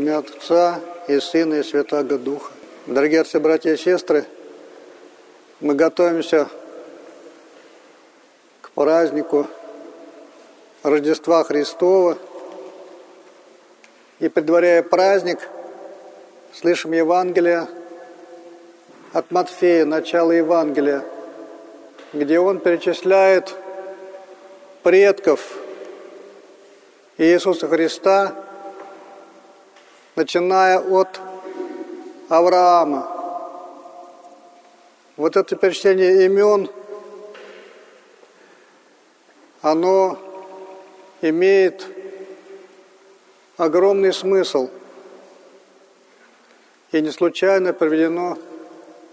имя Отца и Сына и Святаго Духа. Дорогие отцы, братья и сестры, мы готовимся к празднику Рождества Христова. И предваряя праздник, слышим Евангелие от Матфея, начало Евангелия, где он перечисляет предков Иисуса Христа, начиная от Авраама. Вот это перечисление имен, оно имеет огромный смысл и не случайно приведено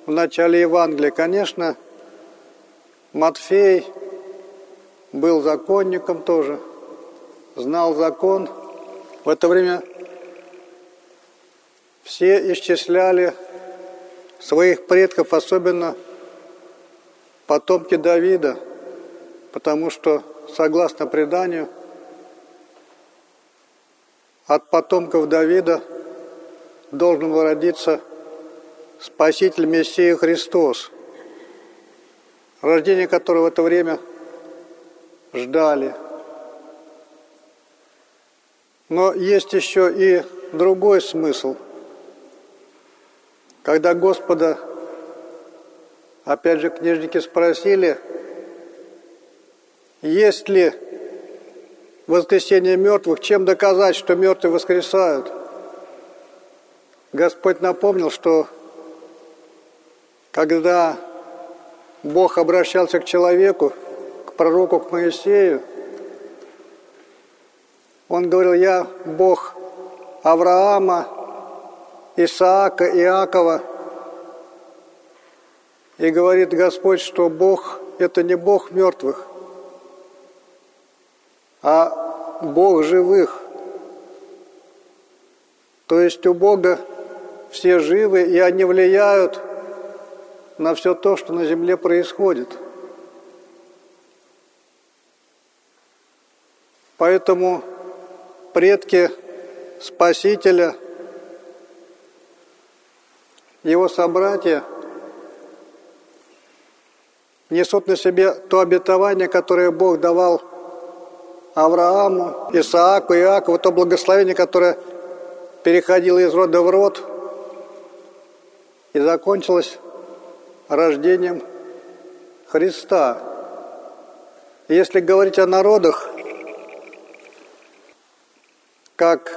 в начале Евангелия. Конечно, Матфей был законником тоже, знал закон. В это время все исчисляли своих предков, особенно потомки Давида, потому что, согласно преданию, от потомков Давида должен был родиться Спаситель Мессия Христос, рождение которого в это время ждали. Но есть еще и другой смысл. Когда Господа, опять же, книжники спросили, есть ли воскресение мертвых, чем доказать, что мертвые воскресают. Господь напомнил, что когда Бог обращался к человеку, к пророку, к Моисею, он говорил, я Бог Авраама, Исаака, Иакова. И говорит Господь, что Бог – это не Бог мертвых, а Бог живых. То есть у Бога все живы, и они влияют на все то, что на земле происходит. Поэтому предки Спасителя, его собратья несут на себе то обетование, которое Бог давал Аврааму, Исааку, Иакову, то благословение, которое переходило из рода в род и закончилось рождением Христа. Если говорить о народах, как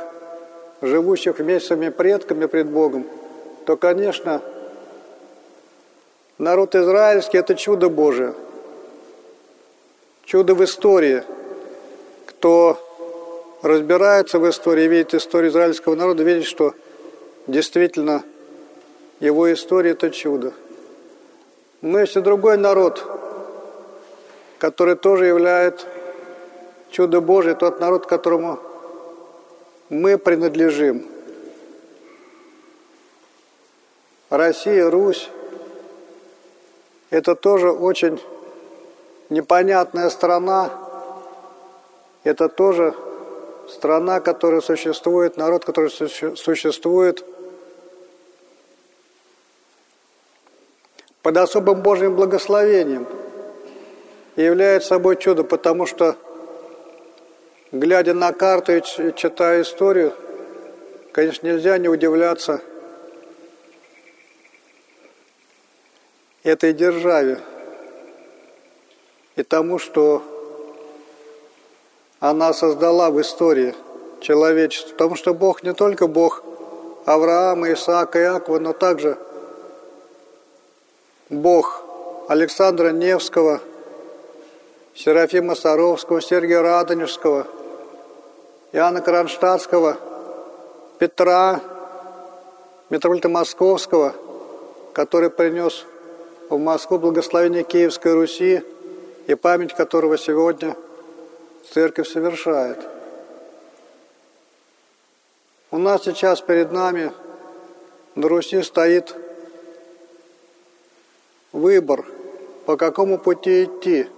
живущих вместе с предками пред Богом, то, конечно, народ израильский – это чудо Божие, чудо в истории – кто разбирается в истории, видит историю израильского народа, видит, что действительно его история – это чудо. Но есть и другой народ, который тоже является чудо Божие, тот народ, которому мы принадлежим. Россия, Русь – это тоже очень непонятная страна, это тоже страна, которая существует, народ, который существует под особым Божьим благословением. И является собой чудо, потому что, глядя на карту и читая историю, конечно, нельзя не удивляться этой державе и тому, что она создала в истории человечества. Потому что Бог не только Бог Авраама, Исаака, Иакова, но также Бог Александра Невского, Серафима Саровского, Сергия Радонежского, Иоанна Кронштадтского, Петра, митрополита Московского, который принес в Москву благословение Киевской Руси и память которого сегодня – церковь совершает. У нас сейчас перед нами на Руси стоит выбор, по какому пути идти.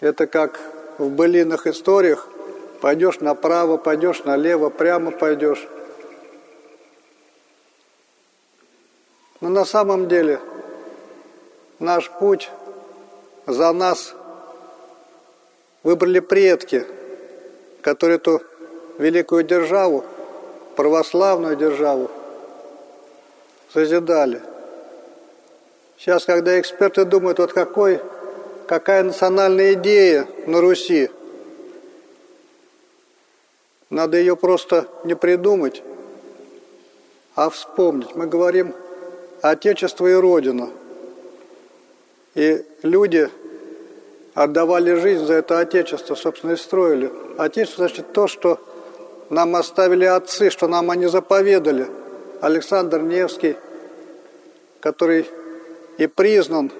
Это как в былинных историях Пойдешь направо, пойдешь налево, прямо пойдешь. Но на самом деле наш путь за нас выбрали предки, которые эту великую державу, православную державу, созидали. Сейчас, когда эксперты думают, вот какой, какая национальная идея на Руси, надо ее просто не придумать, а вспомнить. Мы говорим Отечество и Родина. И люди отдавали жизнь за это Отечество, собственно, и строили. Отечество значит то, что нам оставили отцы, что нам они заповедали. Александр Невский, который и признан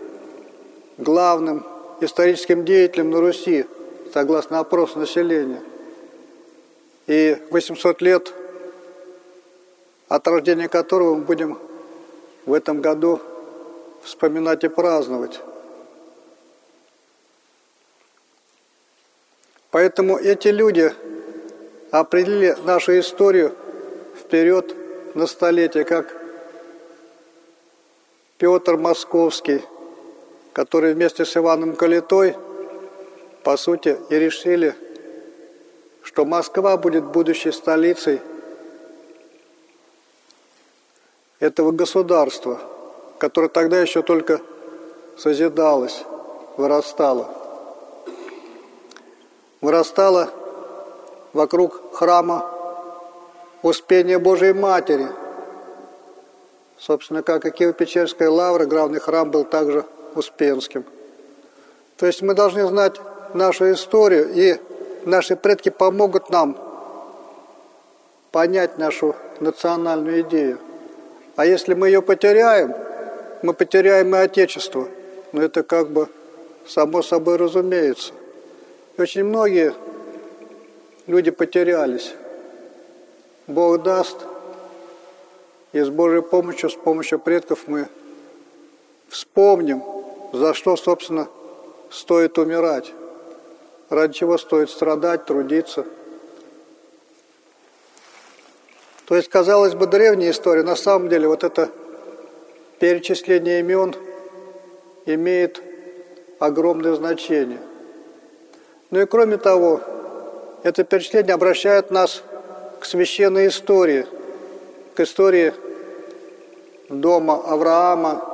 главным историческим деятелем на Руси, согласно опросу населения. И 800 лет от рождения которого мы будем в этом году вспоминать и праздновать. Поэтому эти люди определили нашу историю вперед на столетие, как Петр Московский, который вместе с Иваном Калитой, по сути, и решили, что Москва будет будущей столицей этого государства, которое тогда еще только созидалось, вырастало. Вырастало вокруг храма Успения Божией Матери. Собственно, как и Киево-Печерская лавра, главный храм был также Успенским. То есть мы должны знать нашу историю, и наши предки помогут нам понять нашу национальную идею. А если мы ее потеряем, мы потеряем и Отечество. Но это как бы само собой разумеется. И очень многие люди потерялись. Бог даст, и с Божьей помощью, с помощью предков мы вспомним, за что, собственно, стоит умирать, ради чего стоит страдать, трудиться – То есть, казалось бы, древняя история, на самом деле вот это перечисление имен имеет огромное значение. Ну и кроме того, это перечисление обращает нас к священной истории, к истории дома Авраама,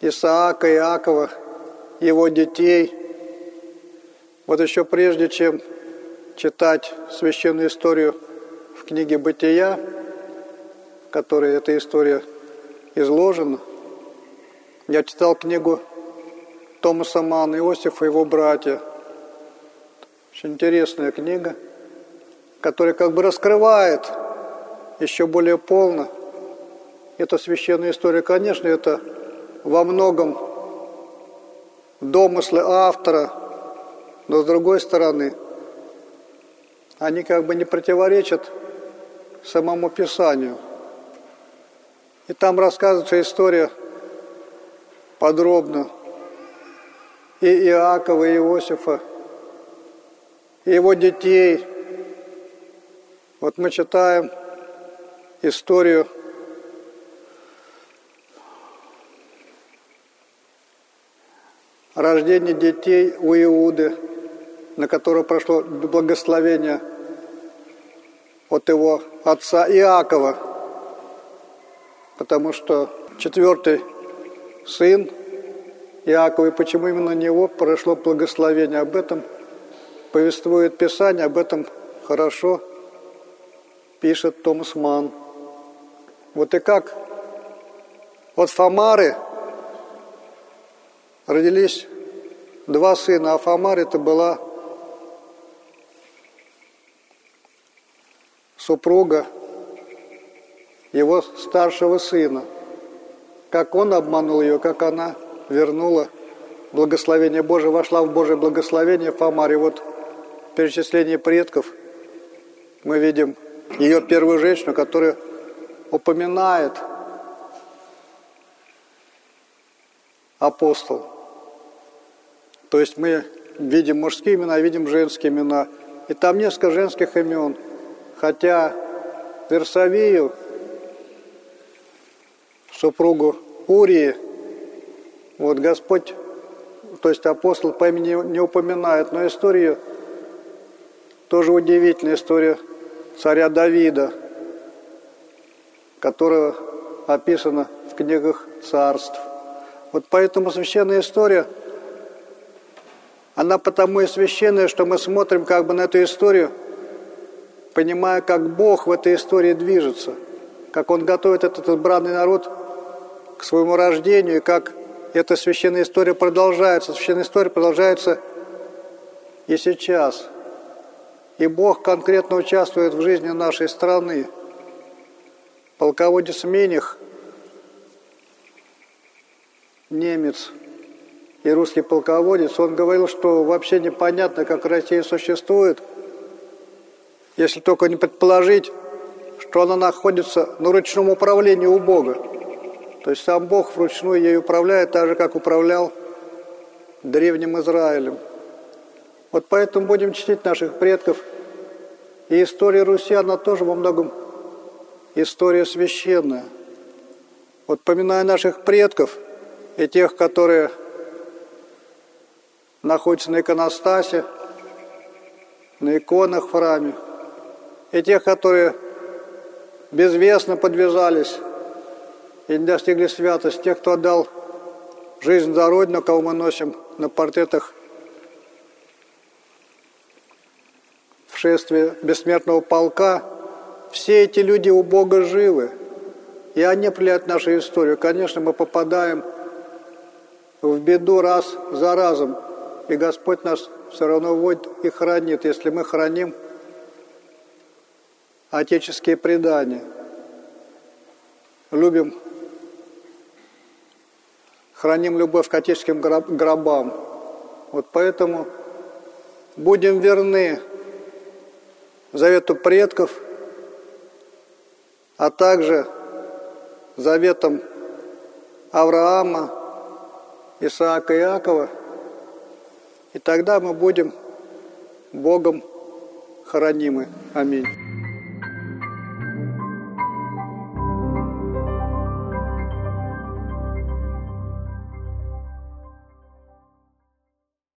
Исаака, Иакова, его детей. Вот еще прежде, чем читать священную историю в книге «Бытия», в которой эта история изложена. Я читал книгу Томаса Манна, Иосифа и его братья. Очень интересная книга, которая как бы раскрывает еще более полно эту священную историю. Конечно, это во многом домыслы автора, но с другой стороны, они как бы не противоречат самому Писанию. И там рассказывается история подробно и Иакова, и Иосифа, и его детей. Вот мы читаем историю рождения детей у Иуды, на которое прошло благословение – от его отца Иакова, потому что четвертый сын Иакова, и почему именно него прошло благословение. Об этом повествует Писание, об этом хорошо пишет Томас Ман. Вот и как от Фомары родились два сына, а Фомар это была супруга его старшего сына. Как он обманул ее, как она вернула благословение Божие, вошла в Божие благословение Фомаре. Вот перечисление предков мы видим ее первую женщину, которая упоминает апостол. То есть мы видим мужские имена, видим женские имена. И там несколько женских имен. Хотя Версавию, супругу Урии, вот Господь, то есть апостол по имени не упоминает, но историю тоже удивительная история царя Давида, которая описана в книгах царств. Вот поэтому священная история, она потому и священная, что мы смотрим как бы на эту историю, понимая, как Бог в этой истории движется, как Он готовит этот избранный народ к своему рождению, и как эта священная история продолжается. Священная история продолжается и сейчас. И Бог конкретно участвует в жизни нашей страны. Полководец Мених – немец и русский полководец, он говорил, что вообще непонятно, как Россия существует, если только не предположить, что она находится на ручном управлении у Бога. То есть сам Бог вручную ей управляет, так же, как управлял древним Израилем. Вот поэтому будем чтить наших предков. И история Руси, она тоже во многом история священная. Вот поминая наших предков – и тех, которые находятся на иконостасе, на иконах в храме, и тех, которые безвестно подвязались и достигли святости, тех, кто отдал жизнь за Родину, кого мы носим на портретах в шествии бессмертного полка, все эти люди у Бога живы, и они определяют нашу историю. Конечно, мы попадаем в беду раз за разом. И Господь нас все равно вводит и хранит, если мы храним отеческие предания. Любим, храним любовь к отеческим гробам. Вот поэтому будем верны завету предков, а также заветам Авраама, Исаака и Иакова, и тогда мы будем Богом хранимы. Аминь.